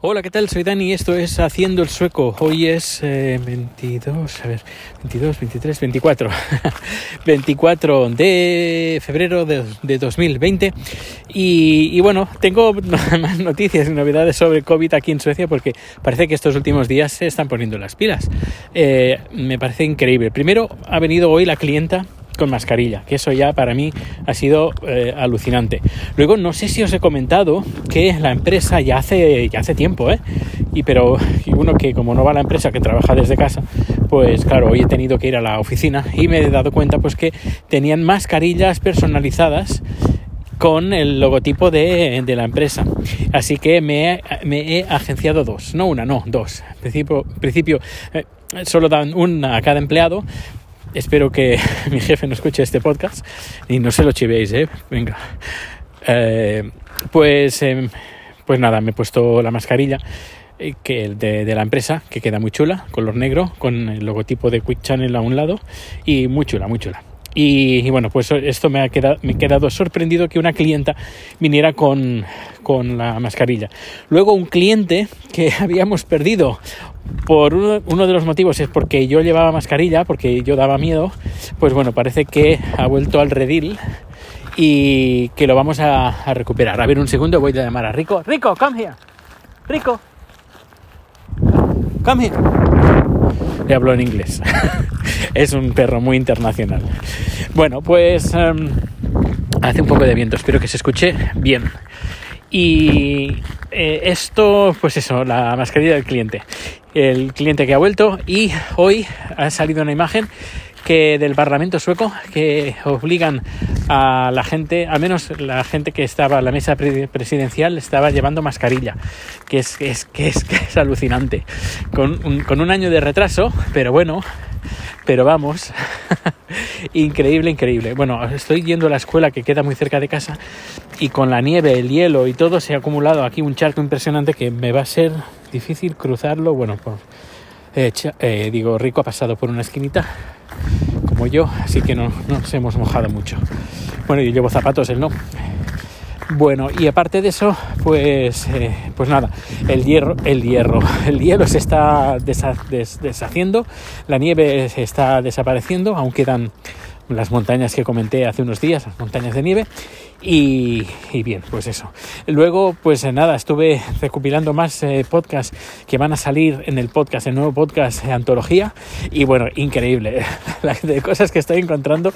Hola, ¿qué tal? Soy Dani, esto es Haciendo el Sueco. Hoy es 22, eh, a ver, 22, 23, 24. 24 de febrero de, 2020. Y, bueno, tengo más noticias y novedades sobre COVID aquí en Suecia porque parece que estos últimos días se están poniendo las pilas. Eh, me parece increíble. Primero ha venido hoy la clienta con mascarilla, que eso ya para mí ha sido eh, alucinante. Luego, no sé si os he comentado que la empresa ya hace, ya hace tiempo, ¿eh? Y pero uno que como no va a la empresa, que trabaja desde casa, pues claro, hoy he tenido que ir a la oficina y me he dado cuenta pues que tenían mascarillas personalizadas con el logotipo de, la empresa. Así que me, he agenciado dos, no una, no, dos. En principio, principio eh, solo dan una a cada empleado, espero que mi jefe no escuche este podcast y no se lo chivéis, ¿eh? Venga. Eh, pues, em, pues nada, me he puesto la mascarilla eh, que de, de, la empresa, que queda muy chula, color negro, con el logotipo de Quick Channel a un lado y muy chula, muy chula. Y, bueno, pues esto me ha quedado, me he quedado sorprendido que una clienta viniera con, con la mascarilla. Luego un cliente que habíamos perdido por uno, uno, de los motivos es porque yo llevaba mascarilla, porque yo daba miedo, pues bueno, parece que ha vuelto al redil y que lo vamos a, a recuperar. A ver, un segundo, voy a llamar a Rico. Rico, come here. Rico. Come here. Le hablo en inglés. es un perro muy internacional. Bueno, pues em, hace un poco de viento, espero que se escuche bien. Y eh, esto, pues eso, la mascarilla del cliente. El cliente que ha vuelto y hoy ha salido una imagen que del Parlamento sueco que obligan a la gente, al menos la gente que estaba en la mesa presidencial, estaba llevando mascarilla, que es, que es, que es, que es alucinante. Con con un año de retraso, pero bueno, pero vamos, increíble, increíble. Bueno, estoy yendo a la escuela que queda muy cerca de casa y con la nieve, el hielo y todo se ha acumulado aquí un charco impresionante que me va a ser difícil cruzarlo. Bueno, pues, eh, digo, Rico ha pasado por una esquinita como yo, así que no, nos hemos mojado mucho. Bueno, yo llevo zapatos, él no. Bueno, y aparte de eso, pues, eh, pues nada, el hierro, el hierro, el hielo se está deshaciendo, la nieve se está desapareciendo, aún quedan las montañas que comenté hace unos días, las montañas de nieve, y, bien, pues eso. Luego, pues nada, estuve recopilando más eh, podcasts que van a salir en el podcast, el nuevo podcast de Antología, y bueno, increíble, de cosas que estoy encontrando,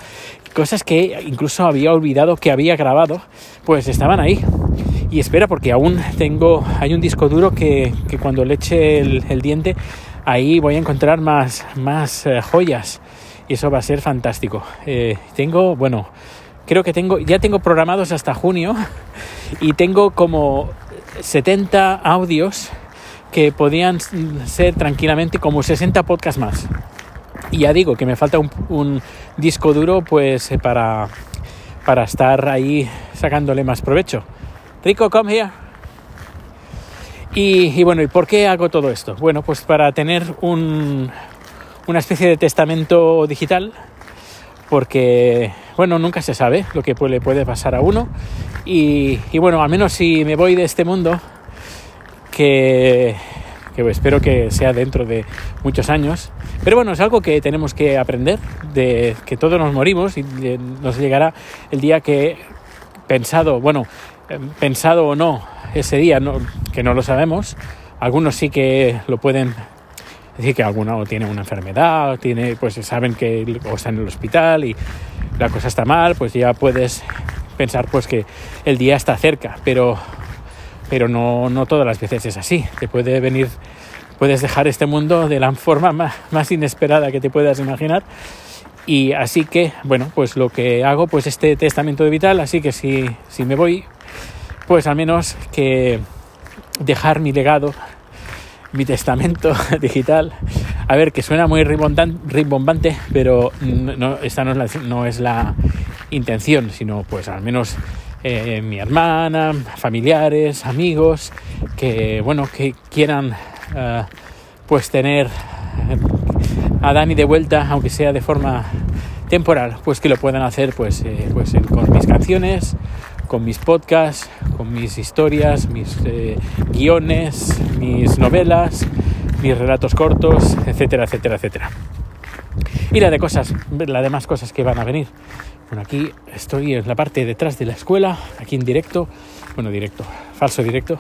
cosas que incluso había olvidado que había grabado, pues estaban ahí. Y espera, porque aún tengo, hay un disco duro que, cuando le eche el, diente, ahí voy a encontrar más, más eh, joyas y eso va a ser fantástico. Eh, tengo, bueno, creo que tengo, ya tengo programados hasta junio y tengo como 70 audios que podían ser tranquilamente como 60 podcasts más. Y ya digo que me falta un, disco duro pues eh, para, para estar ahí sacándole más provecho. Rico, come here. Y, y, bueno, ¿y por qué hago todo esto? Bueno, pues para tener un, una especie de testamento digital porque, bueno, nunca se sabe lo que le puede pasar a uno. Y, bueno, al menos si me voy de este mundo, que, que espero que sea dentro de muchos años, pero bueno, es algo que tenemos que aprender, de que todos nos morimos y nos llegará el día que pensado, bueno, pensado o no, ese día, no, que no lo sabemos, algunos sí que lo pueden es decir, que alguno tiene una enfermedad, tiene, pues saben que o está en el hospital y la cosa está mal, pues ya puedes pensar pues que el día está cerca, pero, pero no, no todas las veces es así. Te puede venir, puedes dejar este mundo de la forma más, más inesperada que te puedas imaginar. Y así que, bueno, pues lo que hago, pues este testamento de vital, así que si, si me voy, pues al menos que dejar mi legado mi testamento digital. A ver, que suena muy rimbombante, pero no, esta no es, la, no es la intención, sino pues al menos eh, mi hermana, familiares, amigos, que bueno, que quieran eh, pues tener a Dani de vuelta, aunque sea de forma temporal, pues que lo puedan hacer pues, eh, pues con mis canciones, con mis podcasts, con mis historias, mis eh, guiones, mis novelas, mis relatos cortos, etcétera, etcétera, etcétera. Y la de cosas, las demás cosas que van a venir. Bueno, aquí estoy en la parte detrás de la escuela, aquí en directo, bueno, directo, falso directo.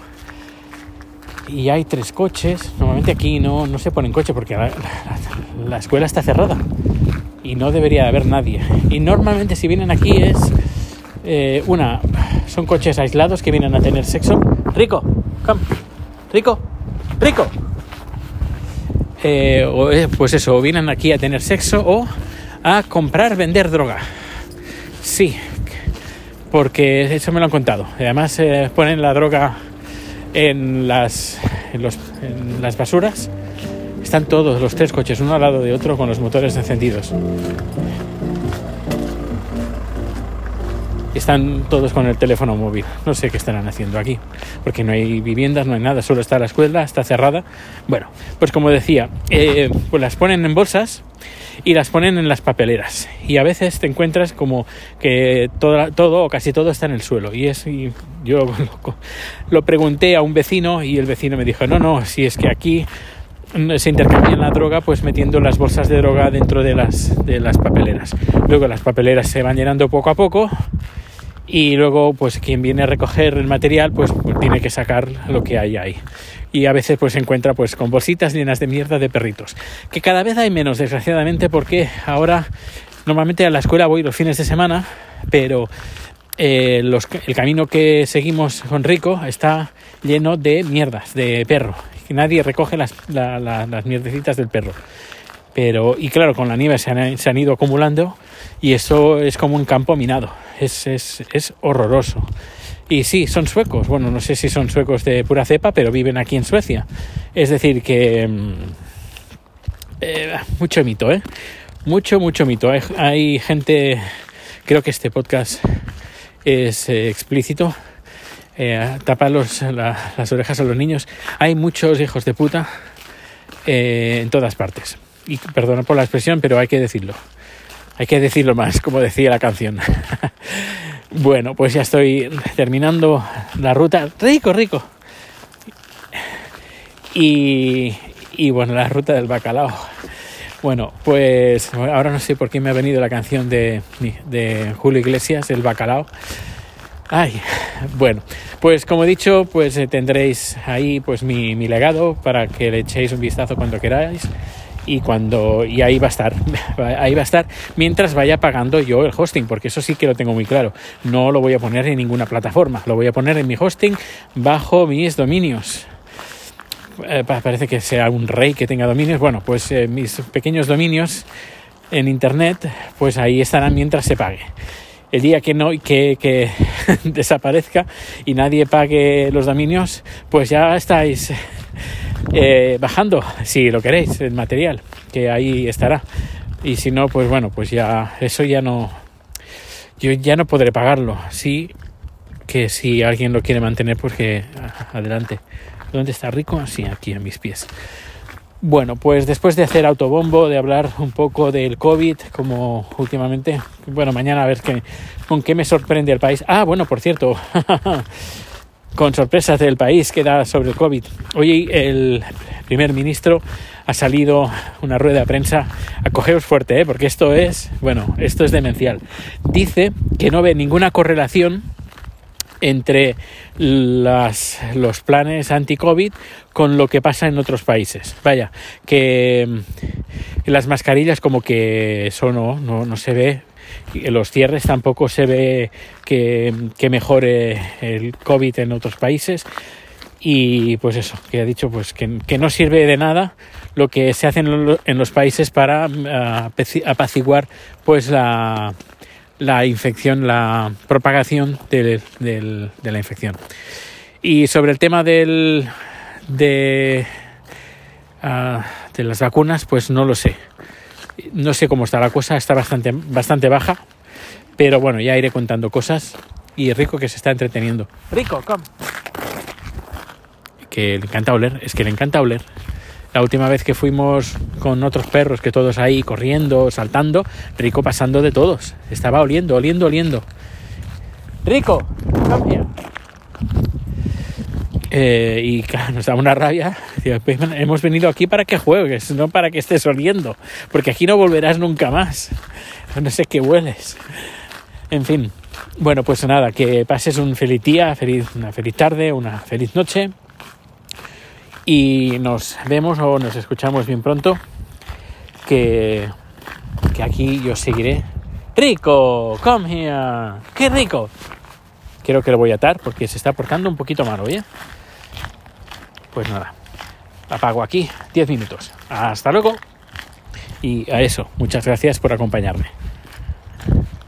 Y hay tres coches. Normalmente aquí no, no se ponen coche porque la, la escuela está cerrada y no debería haber nadie. Y normalmente si vienen aquí es eh, una, son coches aislados que vienen a tener sexo. Rico, come, Rico, Rico. Eh, o, pues eso, vienen aquí a tener sexo o a comprar, vender droga. Sí, porque eso me lo han contado. Además eh, ponen la droga en las, en, los, en las basuras. Están todos los tres coches uno al lado de otro con los motores encendidos. Están todos con el teléfono móvil. No sé qué estarán haciendo aquí, porque no hay viviendas, no hay nada, solo está la escuela, está cerrada. Bueno, pues como decía, eh, pues las ponen en bolsas y las ponen en las papeleras. Y a veces te encuentras como que todo, o casi todo está en el suelo. Y es yo lo, lo pregunté a un vecino y el vecino me dijo, no, no, si es que aquí se intercambian la droga pues metiendo las bolsas de droga dentro de las, de las papeleras. Luego las papeleras se van llenando poco a poco y luego pues quien viene a recoger el material pues tiene que sacar lo que hay ahí. Y a veces pues se encuentra pues con bolsitas llenas de mierda de perritos. Que cada vez hay menos desgraciadamente porque ahora normalmente a la escuela voy los fines de semana pero eh, el camino que seguimos con Rico está lleno de mierdas de perro. Nadie recoge las, las mierdecitas del perro pero y claro con la nieve se han, se han ido acumulando y eso es como un campo minado es, es, es horroroso. Y sí, son suecos. Bueno, no sé si son suecos de pura cepa, pero viven aquí en Suecia. Es decir, que... Mm, eh, mucho mito, ¿eh? Mucho, mucho mito. Hay, gente... Creo que este podcast es eh, explícito. Eh, los, las orejas a los niños. Hay muchos hijos de puta eh, en todas partes. Y perdona por la expresión, pero hay que decirlo. Hay que decirlo más, como decía la canción. bueno, pues ya estoy terminando la ruta. Rico, rico. Y, y bueno, la ruta del bacalao. Bueno, pues ahora no sé por qué me ha venido la canción de, de Julio Iglesias, El Bacalao. Ay, bueno, pues como he dicho, pues eh, tendréis ahí pues mi, mi legado para que le echéis un vistazo cuando queráis y cuando y ahí va a estar ahí va a estar mientras vaya pagando yo el hosting porque eso sí que lo tengo muy claro. No lo voy a poner en ninguna plataforma lo voy a poner en mi hosting bajo mis dominios. Eh, parece que sea un rey que tenga dominios. Bueno pues eh, mis pequeños dominios en internet pues ahí estarán mientras se pague. El día que no que, que desaparezca y nadie pague los dominios pues ya estáis eh, bajando, si lo queréis, el material, que ahí estará. Y si no, pues bueno, pues ya eso ya no, yo ya no podré pagarlo. Sí, que si alguien lo quiere mantener, pues que adelante. ¿Dónde está Rico? Sí, aquí a mis pies. Bueno, pues después de hacer autobombo, de hablar un poco del COVID, como últimamente, bueno, mañana a ver qué, con qué me sorprende el país. Ah, bueno, por cierto, con sorpresas del país que da sobre el COVID. Hoy el primer ministro ha salido una rueda de prensa, acogeos fuerte, ¿eh? porque esto es, bueno, esto es demencial. Dice que no ve ninguna correlación entre las, los planes anti-COVID con lo que pasa en otros países. Vaya, que, las mascarillas como que eso no, no, no se ve los cierres tampoco se ve que, mejore el COVID en otros países y pues eso, que ha dicho pues que, no sirve de nada lo que se hace en, los países para ah, apaciguar pues la, la infección, la propagación de la infección. Y sobre el tema del, de, ah, de las vacunas, pues no lo sé. No sé cómo está la cosa, está bastante, bastante baja, pero bueno, ya iré contando cosas y Rico que se está entreteniendo. Rico, come. Que le encanta oler, es que le encanta oler. La última vez que fuimos con otros perros, que todos ahí corriendo, saltando, Rico pasando de todos. Estaba oliendo, oliendo, oliendo. Rico, come here. Eh, y claro, nos da una rabia. Pues, hemos venido aquí para que juegues, no para que estés oliendo, porque aquí no volverás nunca más. No sé qué hueles. En fin, bueno, pues nada, que pases un feliz día, feliz, una feliz tarde, una feliz noche. Y nos vemos o nos escuchamos bien pronto. Que, que aquí yo seguiré. ¡Rico! ¡Come here! ¡Qué rico! Creo que lo voy a atar porque se está portando un poquito mal hoy, ¿eh? Pues nada, apago aquí 10 minutos. Hasta luego. Y a eso, muchas gracias por acompañarme.